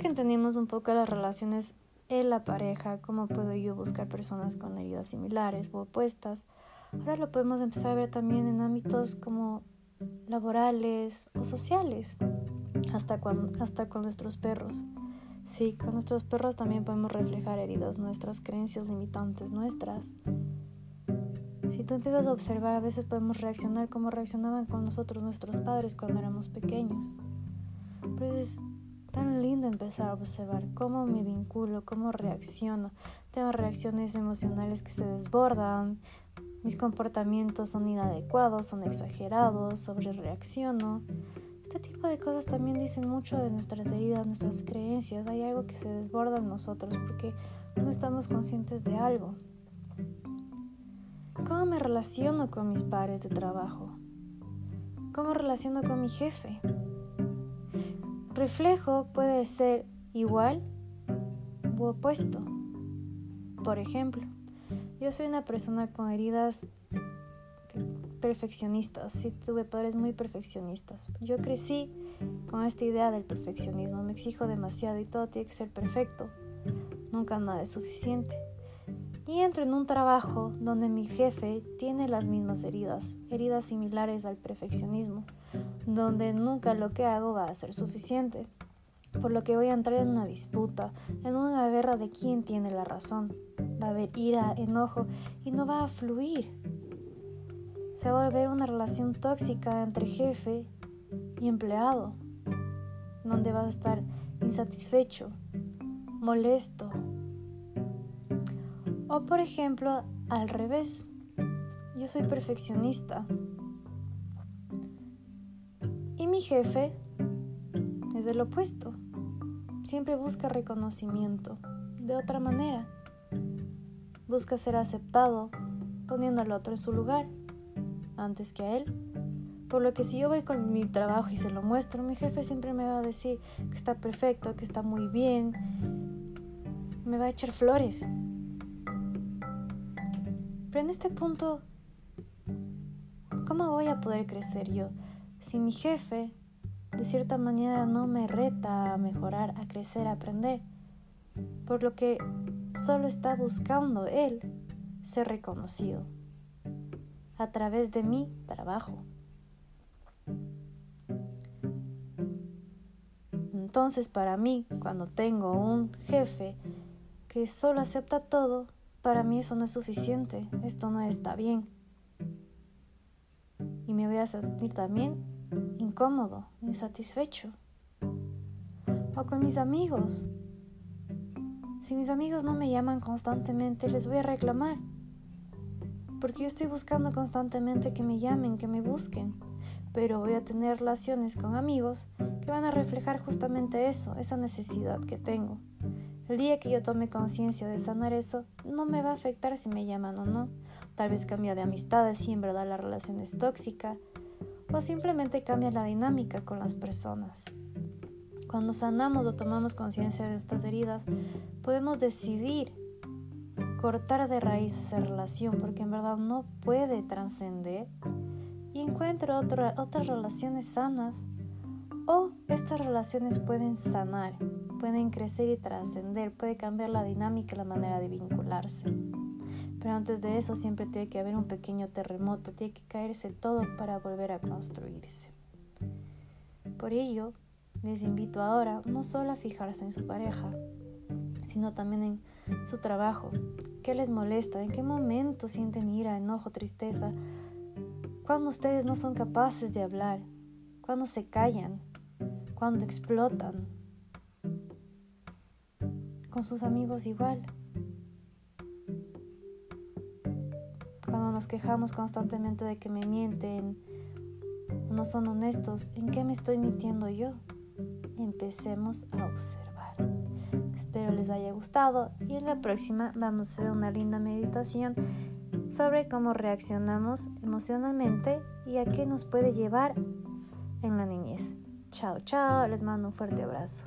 que entendimos un poco las relaciones en la pareja, cómo puedo yo buscar personas con heridas similares o opuestas, ahora lo podemos empezar a ver también en ámbitos como laborales o sociales, hasta con, hasta con nuestros perros. Sí, con nuestros perros también podemos reflejar heridas nuestras, creencias limitantes nuestras. Si tú empiezas a observar, a veces podemos reaccionar como reaccionaban con nosotros nuestros padres cuando éramos pequeños. Pero es tan lindo empezar a observar cómo me vinculo, cómo reacciono. Tengo reacciones emocionales que se desbordan, mis comportamientos son inadecuados, son exagerados, sobre reacciono. Este tipo de cosas también dicen mucho de nuestras heridas, nuestras creencias. Hay algo que se desborda en nosotros porque no estamos conscientes de algo. ¿Cómo me relaciono con mis pares de trabajo? ¿Cómo relaciono con mi jefe? Reflejo puede ser igual u opuesto. Por ejemplo, yo soy una persona con heridas perfeccionistas, sí tuve padres muy perfeccionistas. Yo crecí con esta idea del perfeccionismo, me exijo demasiado y todo tiene que ser perfecto, nunca nada es suficiente. Y entro en un trabajo donde mi jefe tiene las mismas heridas, heridas similares al perfeccionismo, donde nunca lo que hago va a ser suficiente, por lo que voy a entrar en una disputa, en una guerra de quién tiene la razón. Va a haber ira, enojo y no va a fluir se va a volver una relación tóxica entre jefe y empleado, donde vas a estar insatisfecho, molesto. O por ejemplo, al revés, yo soy perfeccionista mi jefe es el opuesto, siempre busca reconocimiento de otra manera, busca ser aceptado poniendo al otro en su lugar antes que a él. Por lo que si yo voy con mi trabajo y se lo muestro, mi jefe siempre me va a decir que está perfecto, que está muy bien. Me va a echar flores. Pero en este punto, ¿cómo voy a poder crecer yo si mi jefe de cierta manera no me reta a mejorar, a crecer, a aprender? Por lo que solo está buscando él ser reconocido a través de mi trabajo. Entonces para mí, cuando tengo un jefe que solo acepta todo, para mí eso no es suficiente, esto no está bien. Y me voy a sentir también incómodo, insatisfecho. O con mis amigos. Si mis amigos no me llaman constantemente, les voy a reclamar porque yo estoy buscando constantemente que me llamen, que me busquen, pero voy a tener relaciones con amigos que van a reflejar justamente eso, esa necesidad que tengo. El día que yo tome conciencia de sanar eso, no me va a afectar si me llaman o no. Tal vez cambia de amistades y en verdad la relación es tóxica, o simplemente cambia la dinámica con las personas. Cuando sanamos o tomamos conciencia de estas heridas, podemos decidir cortar de raíz esa relación porque en verdad no puede trascender y encuentro otras relaciones sanas o estas relaciones pueden sanar, pueden crecer y trascender, puede cambiar la dinámica la manera de vincularse. Pero antes de eso siempre tiene que haber un pequeño terremoto, tiene que caerse todo para volver a construirse. Por ello, les invito ahora no solo a fijarse en su pareja, sino también en su trabajo, qué les molesta, en qué momento sienten ira, enojo, tristeza, cuando ustedes no son capaces de hablar, cuando se callan, cuando explotan. Con sus amigos igual. Cuando nos quejamos constantemente de que me mienten, no son honestos, ¿en qué me estoy mintiendo yo? Empecemos a observar. Espero les haya gustado y en la próxima vamos a hacer una linda meditación sobre cómo reaccionamos emocionalmente y a qué nos puede llevar en la niñez. Chao, chao, les mando un fuerte abrazo.